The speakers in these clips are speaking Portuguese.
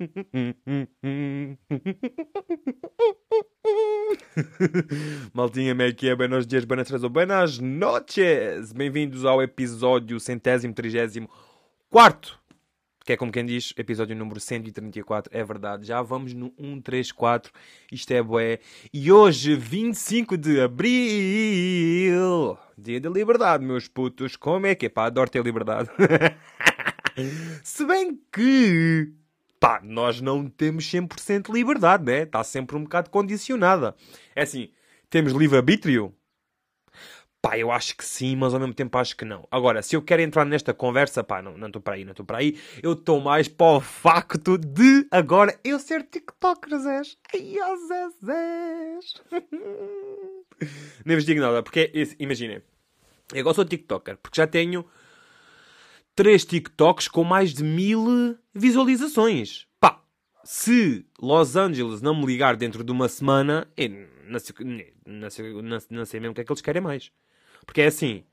Maltinha, como é que é? Buenos dias, buenas tardes ou buenas noches! Bem-vindos ao episódio centésimo, trigésimo, quarto, que é como quem diz, episódio número 134, é verdade, já vamos no 134, isto é bué. E hoje, 25 de Abril, dia da liberdade, meus putos, como é que é? Pá, adoro ter liberdade. Se bem que pá, nós não temos 100% de liberdade, né? Está sempre um bocado condicionada. É assim, temos livre-arbítrio? Pá, eu acho que sim, mas ao mesmo tempo acho que não. Agora, se eu quero entrar nesta conversa, pá, não estou para aí, não estou para aí. Eu estou mais para o facto de agora eu ser TikToker, Zés. Ai, ó Zé, Zés. Nem vos digo nada, porque, imaginem, eu agora sou TikToker, porque já tenho três TikToks com mais de mil visualizações. Pá, se Los Angeles não me ligar dentro de uma semana, não sei, não sei, não sei mesmo o que é que eles querem mais. Porque é assim,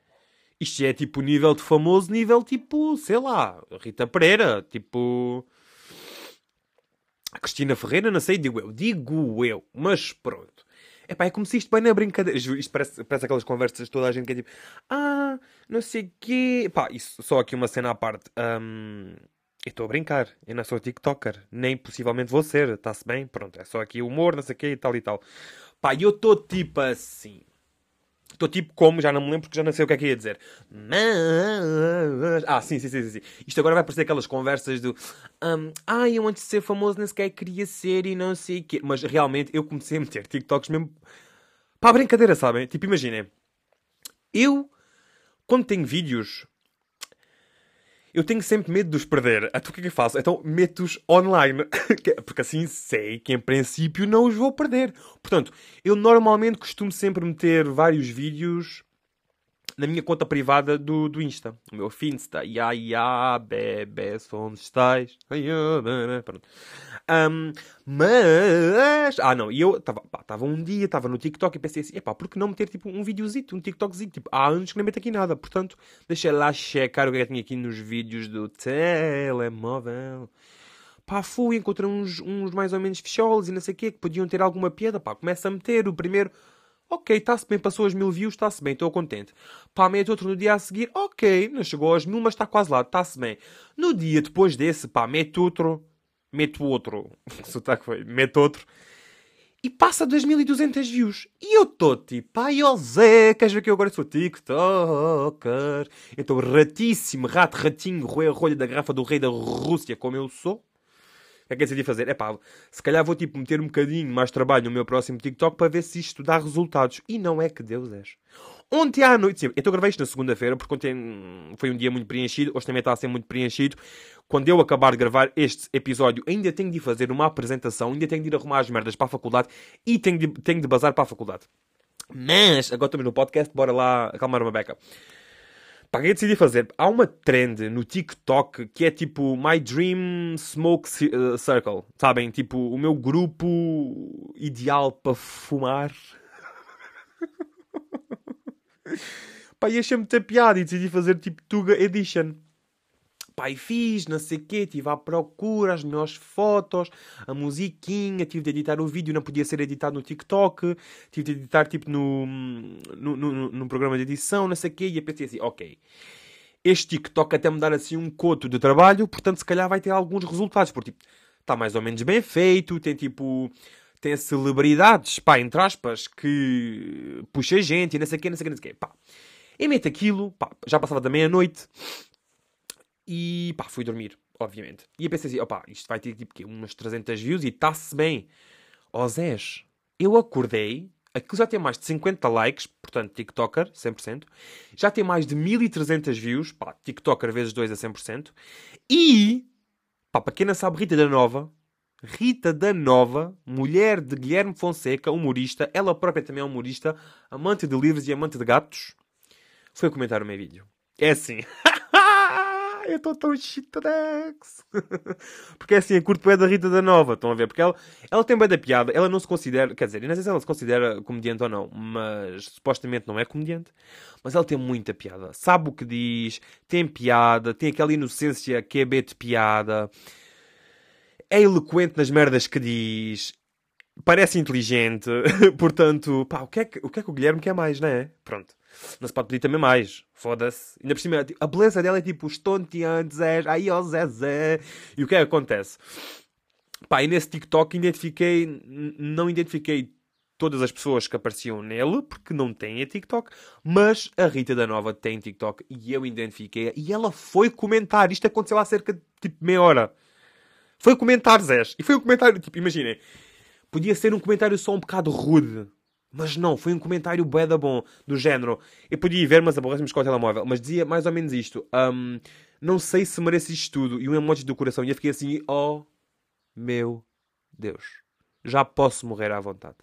isto é tipo nível de famoso, nível tipo, sei lá, Rita Pereira, tipo... Cristina Ferreira, não sei, digo eu, digo eu, mas pronto. Epá, é como se isto bem na brincadeira. Isto parece, parece aquelas conversas toda a gente que é tipo, ah, não sei o quê. Pá, isso, só aqui uma cena à parte. Um, eu estou a brincar, eu não sou TikToker, nem possivelmente vou ser, está-se bem? Pronto, é só aqui humor, não sei o quê e tal e tal. Pá, eu estou tipo assim. Estou tipo como, já não me lembro porque já não sei o que é que ia dizer. Mas... Ah, sim, sim, sim, sim. Isto agora vai parecer aquelas conversas do um, Ah, eu antes de ser famoso nem sequer queria ser e não sei o quê. Mas realmente eu comecei a meter TikToks mesmo a brincadeira, sabem? Tipo, imaginem. Eu, quando tenho vídeos eu tenho sempre medo de os perder. Então o que é que eu faço? Então meto-os online. Porque assim sei que em princípio não os vou perder. Portanto, eu normalmente costumo sempre meter vários vídeos na minha conta privada do, do Insta. O meu Finsta. Ya, ya, bebê, onde estás? Pronto. Um, mas... Ah, não. E eu estava um dia, estava no TikTok e pensei assim, epá, por que não meter tipo um videozito, um TikTokzinho? Tipo, há anos que nem meto aqui nada. Portanto, deixa lá checar o que é que tinha aqui nos vídeos do telemóvel. Pá, fui, encontrei uns, uns mais ou menos ficholos e não sei o quê, que podiam ter alguma piada. Pá, começa a meter o primeiro... Ok, está-se bem, passou as mil views, está-se bem, estou contente. Mete outro no dia a seguir, ok, não chegou às mil, mas está quase lá, está-se bem. No dia depois desse, pá, mete outro, mete outro, sotaque foi, mete outro, e passa 2200 views. E eu estou tipo, ai, ó Zé, queres ver que eu agora sou TikToker? Estou ratíssimo, rato, ratinho, roer a rolha da garrafa do rei da Rússia, como eu sou que é que eu decidi fazer? É pá, se calhar vou tipo meter um bocadinho mais trabalho no meu próximo TikTok para ver se isto dá resultados. E não é que Deus és. Ontem à noite, sim, então gravei isto na segunda-feira porque ontem foi um dia muito preenchido, hoje também está a ser muito preenchido. Quando eu acabar de gravar este episódio, ainda tenho de fazer uma apresentação, ainda tenho de ir arrumar as merdas para a faculdade e tenho de, tenho de bazar para a faculdade. Mas, agora estamos no podcast, bora lá acalmar uma beca. Pá, eu decidi fazer? Há uma trend no TikTok que é tipo My Dream Smoke eh, Circle. Sabem? Tipo, o meu grupo ideal para fumar. Pá, e achei-me piada e decidi fazer tipo Tuga Edition pai fiz, não sei o quê, estive à procura, as melhores fotos, a musiquinha, tive de editar o vídeo, não podia ser editado no TikTok, tive de editar tipo no, no, no, no programa de edição, não sei o quê, e eu pensei assim, ok, este TikTok até me dar assim um coto de trabalho, portanto se calhar vai ter alguns resultados, porque tipo, está mais ou menos bem feito, tem tipo tem celebridades, pá, entre aspas, que puxa gente não sei o quê, não sei o quê, não sei o quê, pá. E mete aquilo, pá, já passava da meia-noite, e pá, fui dormir, obviamente. E eu pensei assim, opá, isto vai ter tipo quê? umas 300 views e está-se bem. Ó Zés, eu acordei, aquilo já tem mais de 50 likes, portanto TikToker, 100%. Já tem mais de 1300 views, pá, TikToker vezes 2 a 100%. E, pá, para quem não sabe, Rita da Nova, Rita da Nova, mulher de Guilherme Fonseca, humorista, ela própria também é humorista, amante de livros e amante de gatos, foi comentar o meu vídeo. É assim. eu estou tão shitrex. porque é assim, a curto é da Rita da Nova, estão a ver? Porque ela, ela tem bem da piada, ela não se considera, quer dizer, não sei se ela se considera comediante ou não, mas supostamente não é comediante. Mas ela tem muita piada, sabe o que diz, tem piada, tem aquela inocência que é B de piada. é eloquente nas merdas que diz, parece inteligente, portanto, pá, o que, é que, o que é que o Guilherme quer mais, não é? Pronto. Não se pode pedir também mais. Foda-se. Ainda por cima, tipo, a beleza dela é tipo estonteante, Zé, ai ó Zé Zé. E o que é que acontece? Pá, e nesse TikTok identifiquei, não identifiquei todas as pessoas que apareciam nele, porque não têm a TikTok, mas a Rita da Nova tem TikTok e eu identifiquei e ela foi comentar. Isto aconteceu há cerca de tipo meia hora. Foi comentar, Zé. E foi um comentário, tipo, imaginem, podia ser um comentário só um bocado rude. Mas não, foi um comentário bué da bom, do género. Eu podia ir ver, mas aborrece-me com o telemóvel. Mas dizia mais ou menos isto. Um, não sei se merece isto tudo. E um emoji do coração. E eu fiquei assim, oh meu Deus. Já posso morrer à vontade.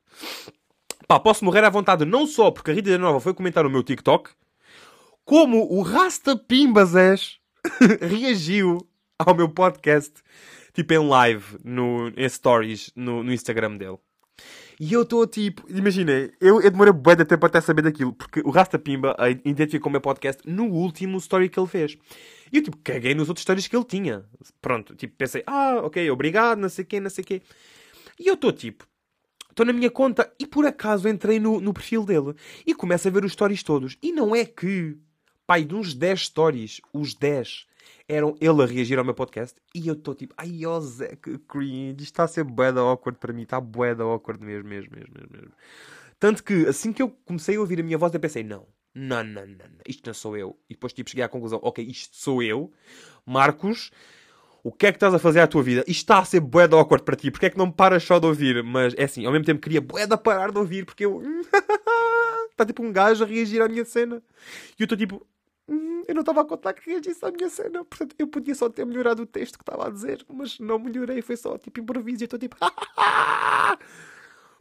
Pá, posso morrer à vontade não só porque a Rita da Nova foi comentar o meu TikTok, como o Rasta Pimbazés reagiu ao meu podcast, tipo em live, no, em stories, no, no Instagram dele. E eu estou tipo, imaginei, eu, eu demorei bem de tempo até saber daquilo, porque o Rasta Pimba identificou o meu podcast no último story que ele fez. E eu tipo, caguei nos outros stories que ele tinha. Pronto, tipo, pensei, ah, ok, obrigado, não sei o quê, não sei o quê. E eu estou tipo, estou na minha conta e por acaso entrei no, no perfil dele e começo a ver os stories todos. E não é que, pai, de uns 10 stories, os 10 eram ele a reagir ao meu podcast e eu estou tipo, ai ó Zé, que cringe, isto está a ser bué awkward para mim, está bué awkward mesmo, mesmo, mesmo, mesmo, mesmo. Tanto que assim que eu comecei a ouvir a minha voz, eu pensei, não, não, não, não, não, isto não sou eu. E depois tipo cheguei à conclusão, ok, isto sou eu, Marcos, o que é que estás a fazer à tua vida? Isto está a ser bué awkward para ti, porque é que não paras só de ouvir? Mas é assim, ao mesmo tempo queria bué de parar de ouvir, porque eu... Está tipo um gajo a reagir à minha cena. E eu estou tipo, eu não estava a contar que reagisse à minha cena, portanto eu podia só ter melhorado o texto que estava a dizer, mas não melhorei, foi só tipo improviso e estou tipo.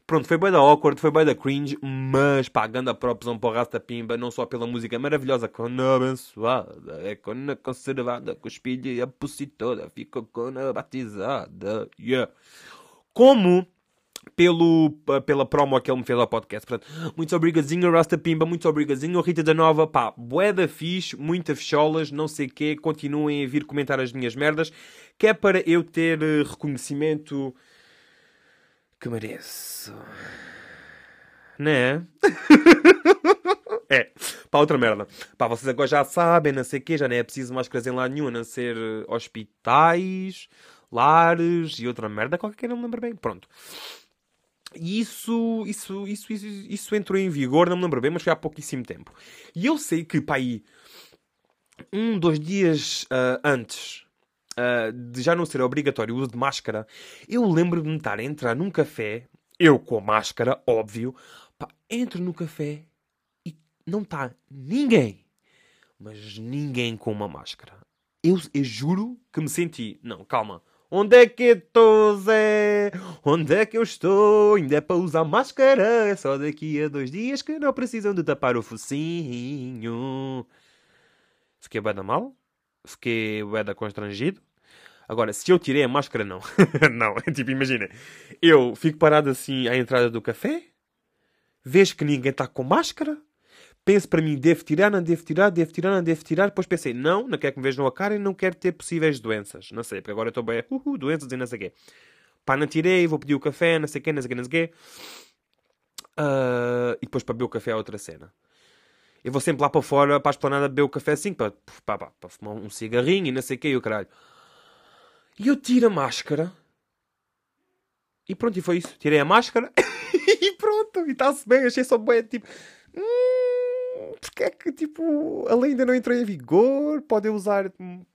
Pronto, foi bem da awkward, foi bem da cringe, mas pá, ganda propção para o Rasta Pimba, não só pela música maravilhosa, com a abençoada, é com a conservada, espelho e a pussy toda, ficou com a batizada, yeah. Como pelo, pela promo que ele me fez ao podcast. Portanto, muito obrigadinho, Rasta Pimba, muito obrigadinho, Rita da Nova, pá, boeda fixe, muita fecholas, não sei o quê, continuem a vir comentar as minhas merdas, que é para eu ter uh, reconhecimento que mereço. Né? é, pá, outra merda. Pá, vocês agora já sabem, não sei o quê, já não é preciso máscaras em lá nenhum, a não ser uh, hospitais, lares e outra merda qualquer que não me lembro bem. Pronto. E isso, isso, isso, isso, isso entrou em vigor, não me lembro bem, mas foi há pouquíssimo tempo. E eu sei que, pá, aí, um, dois dias uh, antes uh, de já não ser obrigatório o uso de máscara, eu lembro-me de estar a entrar num café, eu com a máscara, óbvio, pá, entro no café e não está ninguém, mas ninguém com uma máscara. Eu, eu juro que me senti, não, calma, Onde é que estou, Zé? Onde é que eu estou? Ainda é para usar máscara. É só daqui a dois dias que não precisam de tapar o focinho. Fiquei bem da mal? Fiquei bem da constrangido? Agora, se eu tirei a máscara, não. não, tipo, imagina. Eu fico parado assim à entrada do café, vejo que ninguém está com máscara, penso para mim, devo tirar, não devo tirar, devo tirar, não devo tirar. Depois pensei, não, não quero que me vejam a cara e não quero ter possíveis doenças. Não sei, porque agora estou bem, uhul, doenças e não sei o quê. Pá, não tirei, vou pedir o café, não sei o quê, não sei o quê, não sei o quê. Uh, e depois para beber o café é outra cena. Eu vou sempre lá para fora, para a esplanada, beber o café assim, para, para, para, para fumar um cigarrinho e não sei o quê, e o caralho. E eu tiro a máscara. E pronto, e foi isso. Tirei a máscara e pronto. E está-se bem, achei só bem, tipo... Hum, porque é que, tipo, a lei ainda não entrou em vigor, podem usar,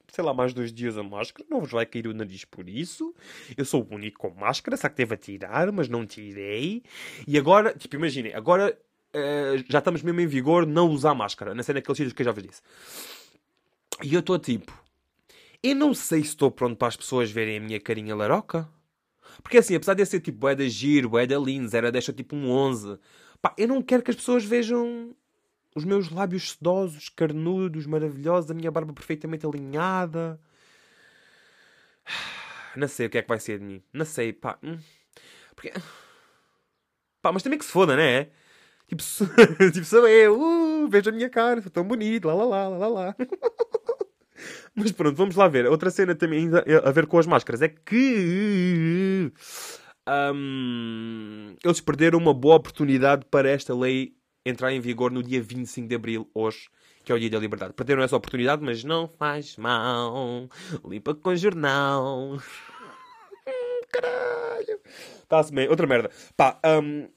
sei lá, mais dois dias a máscara, não vos vai cair o nariz por isso. Eu sou o único com máscara, só que teve a tirar, mas não tirei. E agora, tipo, imaginem, agora uh, já estamos mesmo em vigor não usar máscara, na cena daqueles sítios que eu já vos disse. E eu estou tipo, eu não sei se estou pronto para as pessoas verem a minha carinha laroca. Porque assim, apesar de eu ser tipo é da giro, é da era deixa tipo um 11. Pá, eu não quero que as pessoas vejam os meus lábios sedosos, carnudos, maravilhosos, a minha barba perfeitamente alinhada. Não sei o que é que vai ser de mim. Não sei, pá. Hum. Porque... Pá, mas também que se foda, né? Tipo, tipo sou eu, uh, vejo a minha cara, sou tão bonito, lá lá lá lá lá. Mas pronto, vamos lá ver. Outra cena também ainda a ver com as máscaras é que hum, eles perderam uma boa oportunidade para esta lei entrar em vigor no dia 25 de Abril, hoje, que é o dia da liberdade. Perderam essa oportunidade, mas não faz mal. Limpa com jornal. Caralho. Está-se bem. Outra merda. Pá, hum,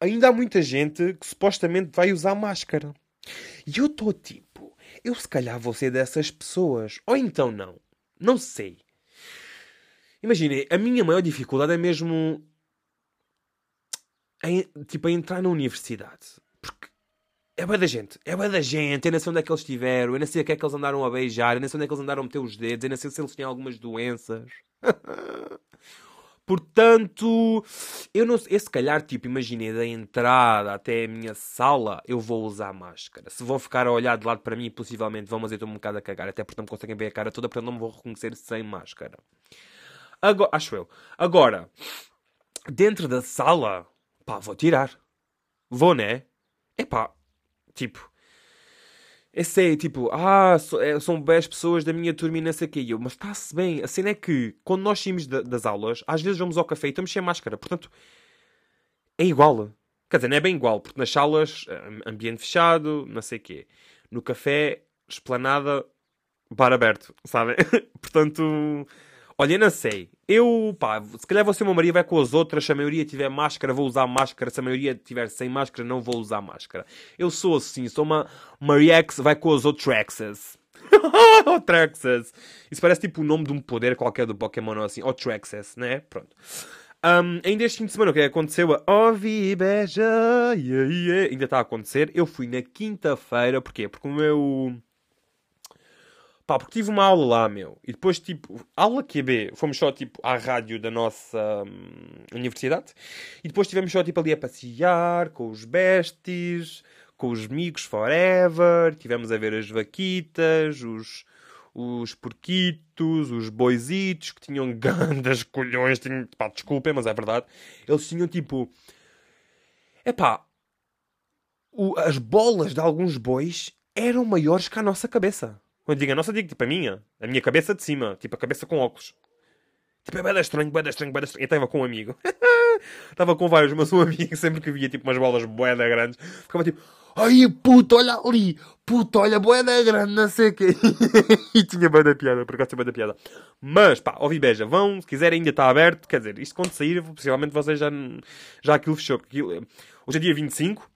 ainda há muita gente que supostamente vai usar máscara. E eu estou tipo, eu se calhar vou ser dessas pessoas. Ou então não. Não sei. Imaginem, a minha maior dificuldade é mesmo. Em, tipo, a entrar na universidade. É bem da gente. É bem da gente. Eu não sei onde é que eles estiveram. Eu não sei o que é que eles andaram a beijar. Eu não sei onde é que eles andaram a meter os dedos. Eu não sei se eles tinham algumas doenças. Portanto, eu não sei, se calhar, tipo, imaginei da entrada até a minha sala, eu vou usar máscara. Se vão ficar a olhar de lado para mim, possivelmente vão, mas eu estou um bocado a cagar, até porque não me conseguem ver a cara toda, portanto não me vou reconhecer sem máscara. Agora, acho eu. Agora, dentro da sala, pá, vou tirar. Vou, né? É pá, tipo, eu sei, tipo, ah, é, são 10 pessoas da minha turma e não sei o que. Eu, mas está-se bem. A cena é que, quando nós saímos das aulas, às vezes vamos ao café e estamos sem máscara. Portanto, é igual. Quer dizer, não é bem igual, porque nas salas, ambiente fechado, não sei o quê. No café, esplanada, bar aberto, sabem? Portanto, Olha, não sei. Eu, pá, se calhar ser uma Maria, vai com as outras. Se a maioria tiver máscara, vou usar máscara. Se a maioria tiver sem máscara, não vou usar máscara. Eu sou assim, sou uma Maria X, vai com os outros Trexas. Trexas. Isso parece tipo o nome de um poder qualquer do Pokémon ou assim. Ou Trexas, né? Pronto. Um, ainda este fim de semana, o que é aconteceu? A Ovi Beja, yeah, yeah. ainda está a acontecer. Eu fui na quinta-feira, porquê? Porque o meu Pá, porque tive uma aula lá, meu. E depois, tipo, aula QB, fomos só, tipo, à rádio da nossa hum, universidade. E depois tivemos só, tipo, ali a passear com os besties, com os amigos forever. Tivemos a ver as vaquitas, os, os porquitos, os boizitos, que tinham grandes colhões. Tinham, pá, desculpem, mas é verdade. Eles tinham, tipo... Epá, o, as bolas de alguns bois eram maiores que a nossa cabeça. Quando digo a nossa, digo tipo a minha. A minha cabeça de cima. Tipo a cabeça com óculos. Tipo, é bem estranho, bem estranho, bem estranho. Eu estava com um amigo. Estava com vários, mas um amigo sempre que via tipo umas bolas boeda grandes, ficava tipo, ai puto, olha ali, puto, olha, boeda grande, não sei o quê. e tinha bem da piada, por acaso tinha bem da piada. Mas, pá, ouvi beija, vão, se quiserem ainda está aberto, quer dizer, isto quando sair, possivelmente vocês já, já aquilo fechou. Aquilo, hoje é dia 25,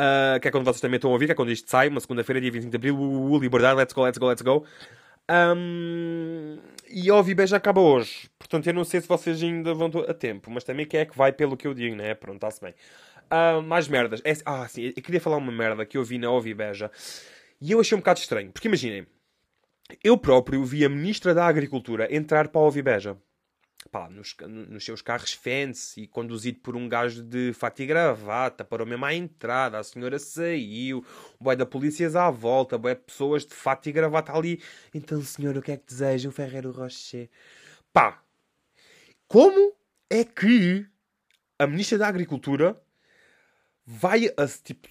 Uh, que é quando vocês também estão a ouvir, que é quando isto sai, uma segunda-feira, dia 25 de Abril, uh, uh, liberdade, let's go, let's go, let's go. Um, e OVB já acaba hoje. Portanto, eu não sei se vocês ainda vão a tempo, mas também quem é que vai pelo que eu digo, né? Pronto, está-se bem. Uh, mais merdas. É, ah, sim, eu queria falar uma merda que eu vi na Ovibeja e eu achei um bocado estranho. Porque imaginem, eu próprio vi a Ministra da Agricultura entrar para a Ovibeja pá, nos, nos seus carros fancy, conduzido por um gajo de fato e gravata, parou mesmo à entrada, a senhora saiu, o boy da polícia à volta, de pessoas de fato e gravata ali. Então, senhora, o que é que deseja? Um Ferreiro Rocher. Pá, como é que a Ministra da Agricultura vai a, tipo...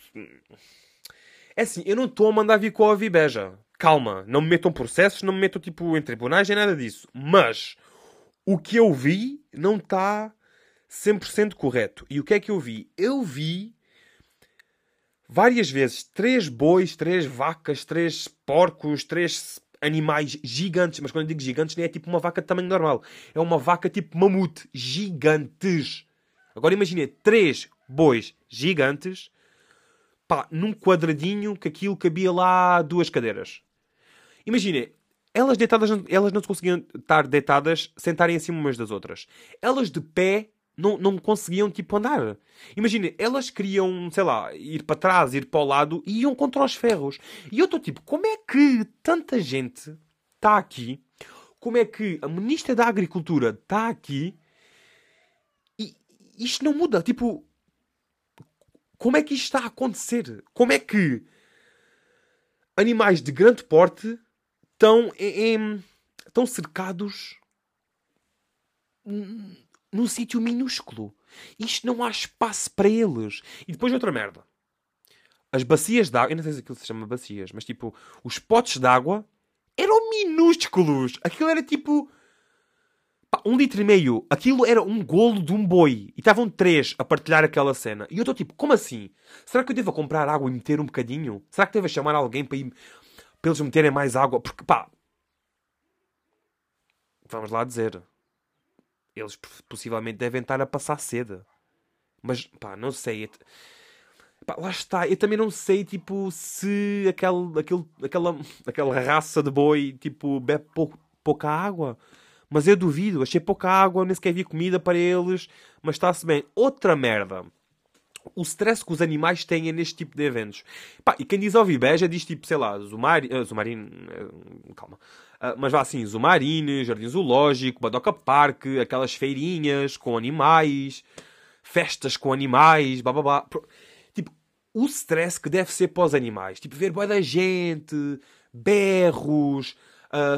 É assim, eu não estou a mandar vir com a Vibeja. Calma, não me metam processos, não me metam tipo em tribunais, nem nada disso. Mas o que eu vi não está 100% correto. E o que é que eu vi? Eu vi várias vezes três bois, três vacas, três porcos, três animais gigantes. Mas quando eu digo gigantes, nem é tipo uma vaca de tamanho normal. É uma vaca tipo mamute. Gigantes. Agora imagine três bois gigantes pá, num quadradinho que aquilo cabia lá duas cadeiras. Imagine, elas deitadas, elas não conseguiam estar deitadas, sentarem acima umas das outras. Elas de pé não, não conseguiam, tipo, andar. Imagina, elas queriam, sei lá, ir para trás, ir para o lado e iam contra os ferros. E eu estou tipo, como é que tanta gente está aqui? Como é que a Ministra da Agricultura está aqui? E isto não muda. Tipo, como é que isto está a acontecer? Como é que animais de grande porte estão, em, cercados num sítio minúsculo. Isto não há espaço para eles. E depois outra merda. As bacias de água, eu não sei se aquilo se chama bacias, mas tipo, os potes de água eram minúsculos. Aquilo era tipo. Pá, um litro e meio. Aquilo era um golo de um boi. E estavam três a partilhar aquela cena. E eu estou tipo, como assim? Será que eu devo comprar água e meter um bocadinho? Será que devo chamar alguém para, ir... para eles meterem mais água? Porque, pá. Vamos lá dizer. Eles possivelmente devem estar a passar sede. Mas, pá, não sei. Pá, lá está. Eu também não sei, tipo, se aquele, aquele, aquela, aquela raça de boi, tipo, bebe pou, pouca água. Mas eu duvido. Achei pouca água, nem sequer havia comida para eles. Mas está-se bem. Outra merda. O stress que os animais têm neste tipo de eventos. Pá, e quem diz Ovibeja diz tipo, sei lá, Zumari, uh, Zumarino. Uh, calma. Uh, mas vá assim, Zumarine, Jardim Zoológico, Badoca Park, aquelas feirinhas com animais festas com animais, blá blá blá. Tipo, o stress que deve ser para os animais. Tipo, ver boa da gente, berros,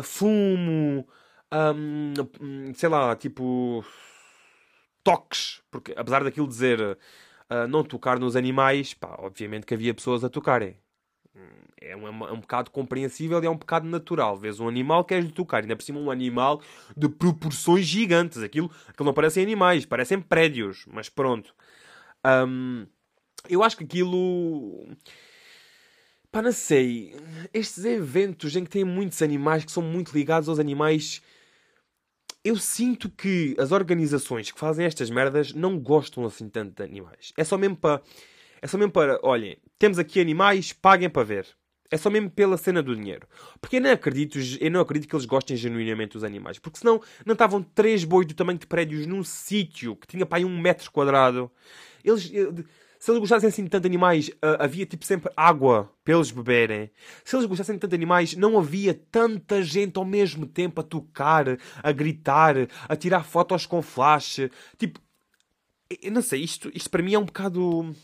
fumo, um, sei lá, tipo, toques. Porque apesar daquilo dizer uh, não tocar nos animais, pá, obviamente que havia pessoas a tocarem. É um, é um bocado compreensível e é um bocado natural. Vês um animal, queres-lhe tocar. Ainda por cima um animal de proporções gigantes. Aquilo, aquilo não parecem animais, parecem prédios. Mas pronto. Um, eu acho que aquilo... Pá, não sei. Estes eventos em que tem muitos animais, que são muito ligados aos animais... Eu sinto que as organizações que fazem estas merdas não gostam assim tanto de animais. É só mesmo para... É só mesmo para, olhem, temos aqui animais, paguem para ver. É só mesmo pela cena do dinheiro. Porque eu não acredito, eu não acredito que eles gostem genuinamente dos animais. Porque senão não estavam três bois do tamanho de prédios num sítio que tinha para aí um metro quadrado. Eles, eh, se eles gostassem assim de tanto animais, uh, havia tipo sempre água para eles beberem. Se eles gostassem de tanto animais, não havia tanta gente ao mesmo tempo a tocar, a gritar, a tirar fotos com flash. Tipo, eu não sei, isto, isto para mim é um bocado.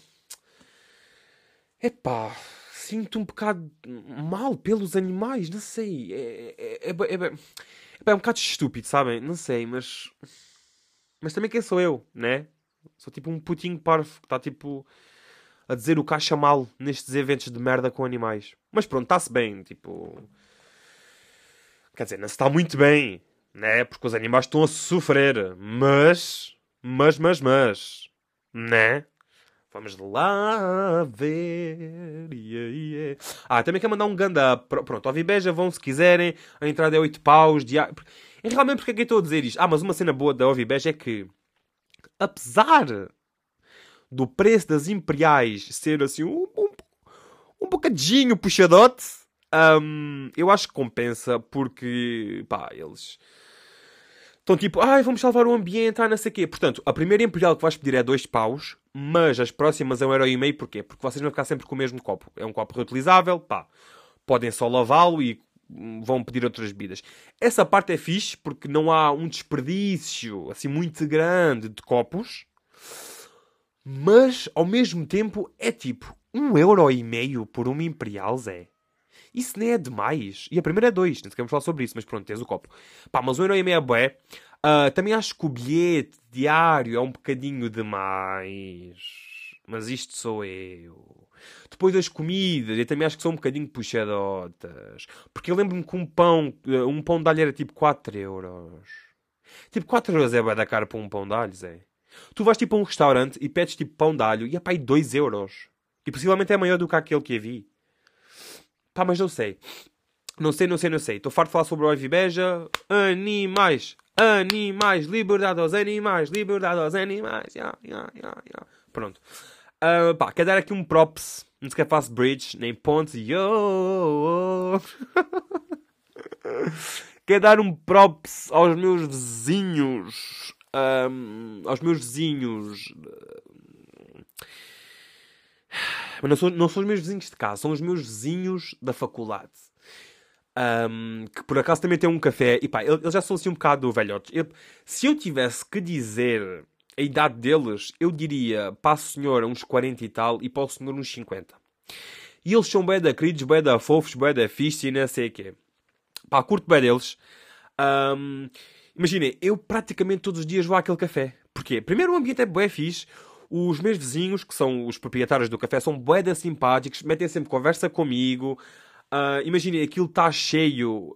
Epá sinto um bocado mal pelos animais, não sei. É, é, é, é, é, um bocado estúpido, sabem? Não sei, mas. Mas também quem sou eu, né? Sou tipo um putinho parvo que está tipo a dizer o caixa mal nestes eventos de merda com animais. Mas pronto, está-se bem, tipo. Quer dizer, não se está muito bem, né? Porque os animais estão a sofrer. Mas. Mas, mas, mas. Né? Vamos lá ver. Yeah, yeah. Ah, também quer mandar um ganda. Pronto, ao Vibeja vão se quiserem. A entrada é 8 paus. E realmente, porque é que eu estou a dizer isto? Ah, mas uma cena boa da Ovibeja é que, apesar do preço das imperiais ser assim um, um, um bocadinho puxadote, um, eu acho que compensa porque, pá, eles Estão tipo, ai, vamos salvar o ambiente, ah, não sei o quê. Portanto, a primeira Imperial que vais pedir é dois paus, mas as próximas é um euro e meio, porquê? Porque vocês vão ficar sempre com o mesmo copo. É um copo reutilizável, pá. Podem só lavá-lo e vão pedir outras bebidas. Essa parte é fixe, porque não há um desperdício, assim, muito grande de copos. Mas, ao mesmo tempo, é tipo, um euro e meio por uma Imperial, Zé. Isso nem é demais. E a primeira é dois, nem sequer falar sobre isso, mas pronto, tens o copo. Pá, mas um euro e meio é bué. Uh, também acho que o bilhete diário é um bocadinho demais. Mas isto sou eu. Depois das comidas, eu também acho que são um bocadinho puxadotas. Porque eu lembro-me que um pão, um pão de alho era tipo 4 euros. Tipo, 4 euros é bué da cara para um pão de alho, Zé. Tu vais tipo a um restaurante e pedes tipo pão de alho e é pá, 2 euros. E possivelmente é maior do que aquele que eu vi. Pá, mas não sei. Não sei, não sei, não sei. Estou farto de falar sobre o Ivy Beja. Animais. Animais. Liberdade aos animais. Liberdade aos animais. Yeah, yeah, yeah, yeah. Pronto. Uh, pá, quer dar aqui um props. Não sequer faço bridge, nem pontes. Yo! quer dar um props aos meus vizinhos. Um, aos meus vizinhos. Mas não são, não são os meus vizinhos de casa, são os meus vizinhos da faculdade. Um, que por acaso também tem um café. E pá, eles já são assim um bocado velhotes. Eu, se eu tivesse que dizer a idade deles, eu diria para a senhora uns 40 e tal e para o senhor uns 50. E eles são bem da queridos, bem da fofos, bem da fixe e não sei o quê. Pá, curto bem deles. Um, Imaginem, eu praticamente todos os dias vou àquele café. Porquê? Primeiro o ambiente é bem fixe. Os meus vizinhos, que são os proprietários do café, são boedas simpáticos, metem sempre conversa comigo. Uh, Imaginem, aquilo está cheio.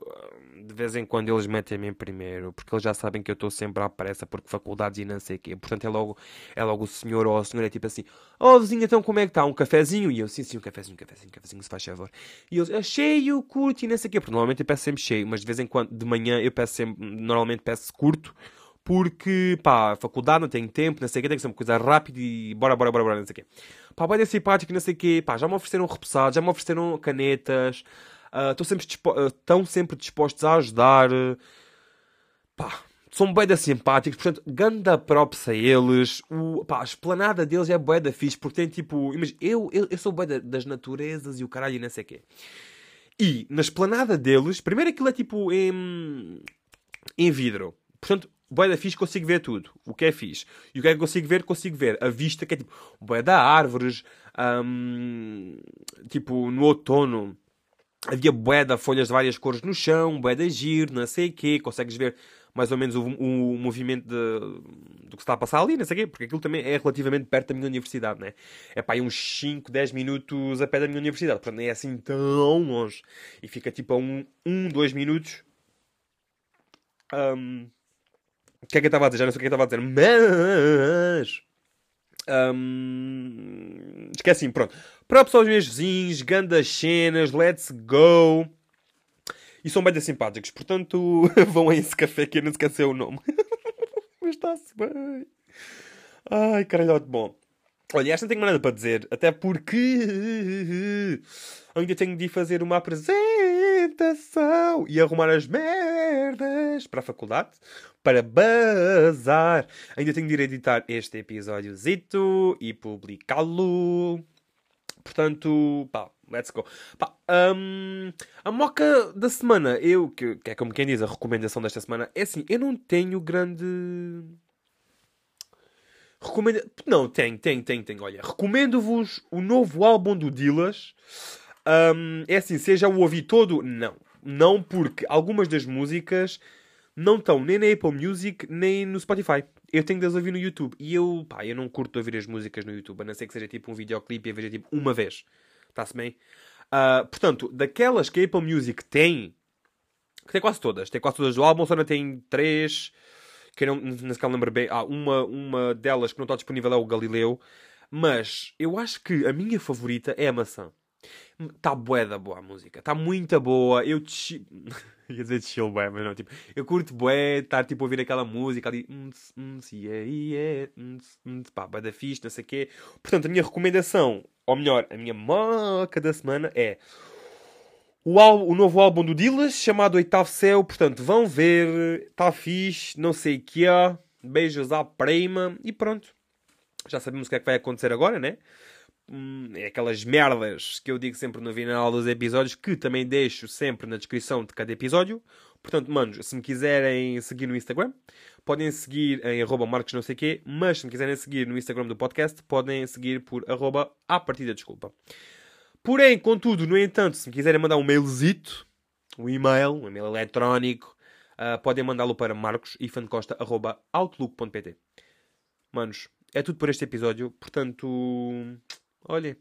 De vez em quando eles metem-me em primeiro, porque eles já sabem que eu estou sempre à pressa, porque faculdades e não sei o quê. Portanto, é logo, é logo o senhor ou a senhora, é tipo assim: Oh, vizinho, então como é que está? Um cafezinho? E eu, sim, sim, um cafezinho, um cafezinho, um cafezinho, se faz favor. E eles, é cheio, curto e não sei o quê. Porque normalmente eu peço sempre cheio, mas de vez em quando, de manhã, eu peço sempre, normalmente peço curto, porque, pá, faculdade, não tenho tempo, não sei o quê, tem que ser uma coisa rápida e bora, bora, bora, bora, não sei o quê. Pá, vai ser simpático, não sei o quê, pá, já me ofereceram repousado, já me ofereceram canetas, estão sempre, dispo uh, sempre dispostos a ajudar, pá, são da simpáticos, portanto, ganda props a eles, o, pá, a esplanada deles é bué da fixe, porque tem tipo, imagina, eu, eu, eu sou bué da, das naturezas e o caralho e não sei o quê. E, na esplanada deles, primeiro aquilo é tipo em, em vidro, portanto, bué da fixe, consigo ver tudo. O que é fixe. E o que é que consigo ver? Consigo ver a vista, que é tipo, bué da árvores, tipo, no outono, havia bué da folhas de várias cores no chão, bué giro, não sei o quê, consegues ver mais ou menos o, o, movimento de, do que está a passar ali, não sei o quê, porque aquilo também é relativamente perto da minha universidade, né? É pá, uns 5, 10 minutos a pé da minha universidade, portanto nem é assim tão longe. E fica tipo a 1, um, 2 minutos. Um, o que é que eu estava a dizer? Já não sei o que é eu estava a dizer. Mas. Um, esqueci, pronto. Props aos meus vizinhos, grandes cenas, let's go. E são bem simpáticos, portanto vão a esse café que eu não esqueceu o nome. Mas está-se bem. Ai, caralho, bom. Olha, esta não tenho nada para dizer, até porque ainda tenho de fazer uma apresentação e arrumar as merdas para a faculdade, para bazar. Ainda tenho de editar este episódiozito e publicá-lo. Portanto, pá, let's go. Pá, um, a moca da semana, eu, que, que é como quem diz, a recomendação desta semana, é assim, eu não tenho grande Recomendo... Não, tem, tem, tem, tem. Olha, recomendo-vos o novo álbum do Dillas. Um, é assim, seja o ouvi todo? Não. Não, porque algumas das músicas não estão nem na Apple Music nem no Spotify. Eu tenho de as ouvir no YouTube. E eu, pá, eu não curto ouvir as músicas no YouTube, a não ser que seja tipo um videoclipe e a veja tipo uma vez. Está-se bem? Uh, portanto, daquelas que a Apple Music tem, que tem quase todas, tem quase todas do álbum, só não tem três que eu não, não sequer lembro bem. Ah, uma, uma delas que não está disponível é o Galileu. Mas eu acho que a minha favorita é a maçã. Está bué da boa a música. Está muito boa. Eu. Ia dizer chill bué, mas não, tipo... Eu curto bué estar, tipo, a ouvir aquela música ali... Pá, bué da fixe, não sei o quê. Portanto, a minha recomendação, ou melhor, a minha moca da semana é o, álbum, o novo álbum do Dillas, chamado Oitavo Céu. Portanto, vão ver, está fixe, não sei o que é. Beijos à prima e pronto. Já sabemos o que é que vai acontecer agora, né? É aquelas merdas que eu digo sempre no final dos episódios, que também deixo sempre na descrição de cada episódio. Portanto, manos, se me quiserem seguir no Instagram, podem seguir em arroba marcos não sei quê, mas se me quiserem seguir no Instagram do podcast, podem seguir por arroba a partida desculpa. Porém, contudo, no entanto, se me quiserem mandar um mailzito, um e-mail, um e-mail eletrónico, uh, podem mandá-lo para marcosifancosta.outlook.pt Manos, é tudo por este episódio. Portanto, olhem,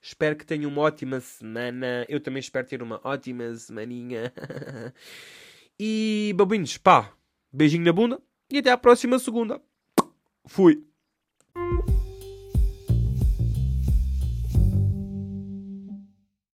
espero que tenham uma ótima semana. Eu também espero ter uma ótima semaninha. e, babinhos, pá, beijinho na bunda e até à próxima segunda. Fui.